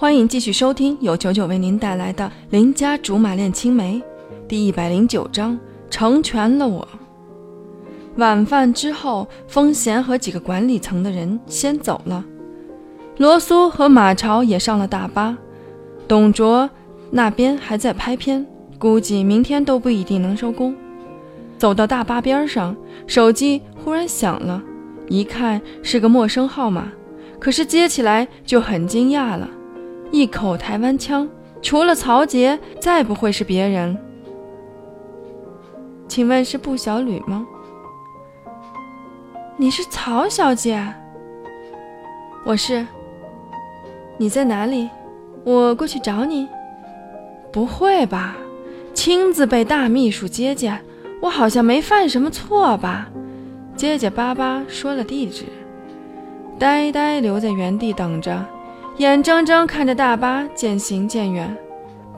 欢迎继续收听由九九为您带来的《邻家竹马恋青梅》第一百零九章：成全了我。晚饭之后，风贤和几个管理层的人先走了，罗苏和马超也上了大巴。董卓那边还在拍片，估计明天都不一定能收工。走到大巴边上，手机忽然响了，一看是个陌生号码，可是接起来就很惊讶了。一口台湾腔，除了曹杰，再不会是别人。请问是布小吕吗？你是曹小姐？我是。你在哪里？我过去找你。不会吧？亲自被大秘书接见，我好像没犯什么错吧？结结巴巴说了地址，呆呆留在原地等着。眼睁睁看着大巴渐行渐远，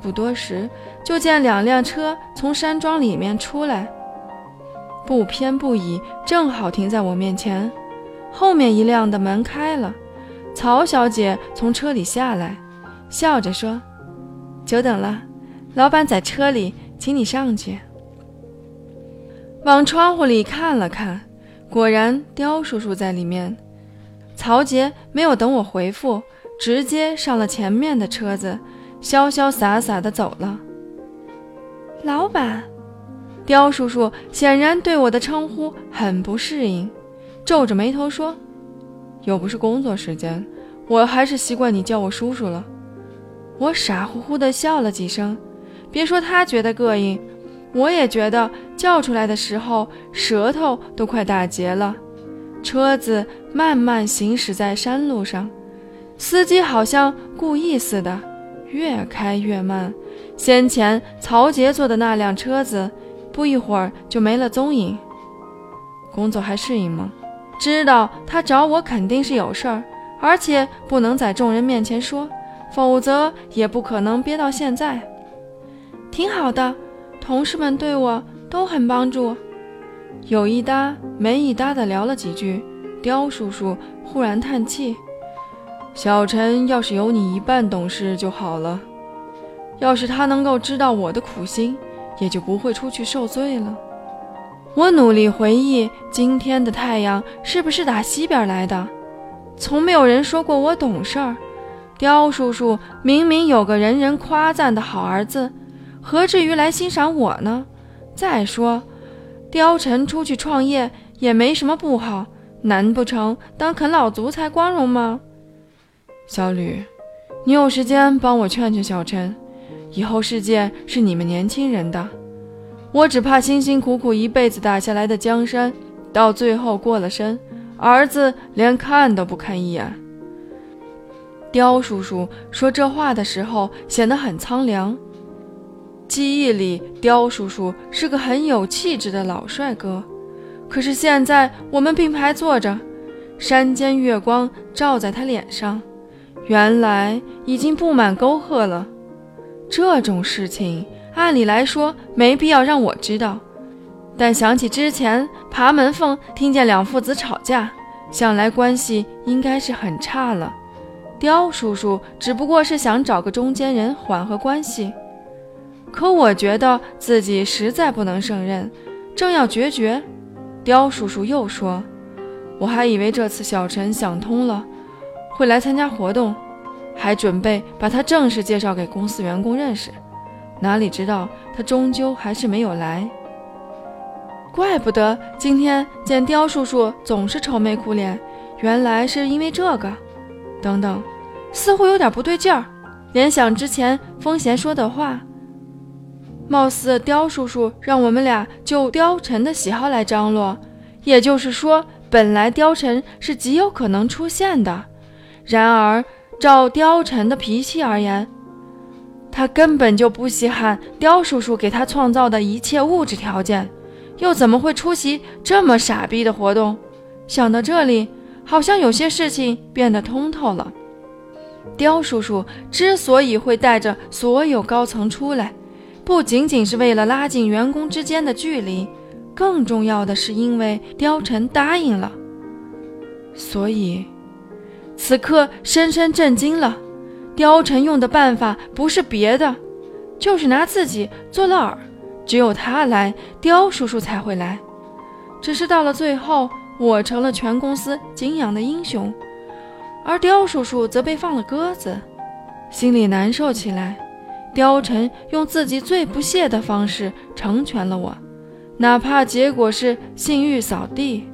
不多时，就见两辆车从山庄里面出来，不偏不倚，正好停在我面前。后面一辆的门开了，曹小姐从车里下来，笑着说：“久等了，老板在车里，请你上去。”往窗户里看了看，果然刁叔叔在里面。曹杰没有等我回复。直接上了前面的车子，潇潇洒洒的走了。老板，刁叔叔显然对我的称呼很不适应，皱着眉头说：“又不是工作时间，我还是习惯你叫我叔叔了。”我傻乎乎的笑了几声，别说他觉得膈应，我也觉得叫出来的时候舌头都快打结了。车子慢慢行驶在山路上。司机好像故意似的，越开越慢。先前曹杰坐的那辆车子，不一会儿就没了踪影。工作还适应吗？知道他找我肯定是有事儿，而且不能在众人面前说，否则也不可能憋到现在。挺好的，同事们对我都很帮助。有一搭没一搭的聊了几句，刁叔叔忽然叹气。小陈要是有你一半懂事就好了，要是他能够知道我的苦心，也就不会出去受罪了。我努力回忆今天的太阳是不是打西边来的，从没有人说过我懂事儿。刁叔叔明明有个人人夸赞的好儿子，何至于来欣赏我呢？再说，刁晨出去创业也没什么不好，难不成当啃老族才光荣吗？小吕，你有时间帮我劝劝小陈，以后世界是你们年轻人的。我只怕辛辛苦苦一辈子打下来的江山，到最后过了身，儿子连看都不看一眼。刁叔叔说这话的时候显得很苍凉。记忆里，刁叔叔是个很有气质的老帅哥，可是现在我们并排坐着，山间月光照在他脸上。原来已经布满沟壑了。这种事情按理来说没必要让我知道，但想起之前爬门缝听见两父子吵架，想来关系应该是很差了。刁叔叔只不过是想找个中间人缓和关系，可我觉得自己实在不能胜任，正要决绝，刁叔叔又说：“我还以为这次小陈想通了。”会来参加活动，还准备把他正式介绍给公司员工认识，哪里知道他终究还是没有来。怪不得今天见刁叔叔总是愁眉苦脸，原来是因为这个。等等，似乎有点不对劲儿。联想之前风贤说的话，貌似刁叔叔让我们俩就刁晨的喜好来张罗，也就是说，本来刁晨是极有可能出现的。然而，照貂蝉的脾气而言，他根本就不稀罕刁叔叔给他创造的一切物质条件，又怎么会出席这么傻逼的活动？想到这里，好像有些事情变得通透了。刁叔叔之所以会带着所有高层出来，不仅仅是为了拉近员工之间的距离，更重要的是因为貂蝉答应了。所以。此刻深深震惊了，貂蝉用的办法不是别的，就是拿自己做了饵，只有他来，刁叔叔才会来。只是到了最后，我成了全公司敬仰的英雄，而刁叔叔则被放了鸽子，心里难受起来。貂蝉用自己最不屑的方式成全了我，哪怕结果是信誉扫地。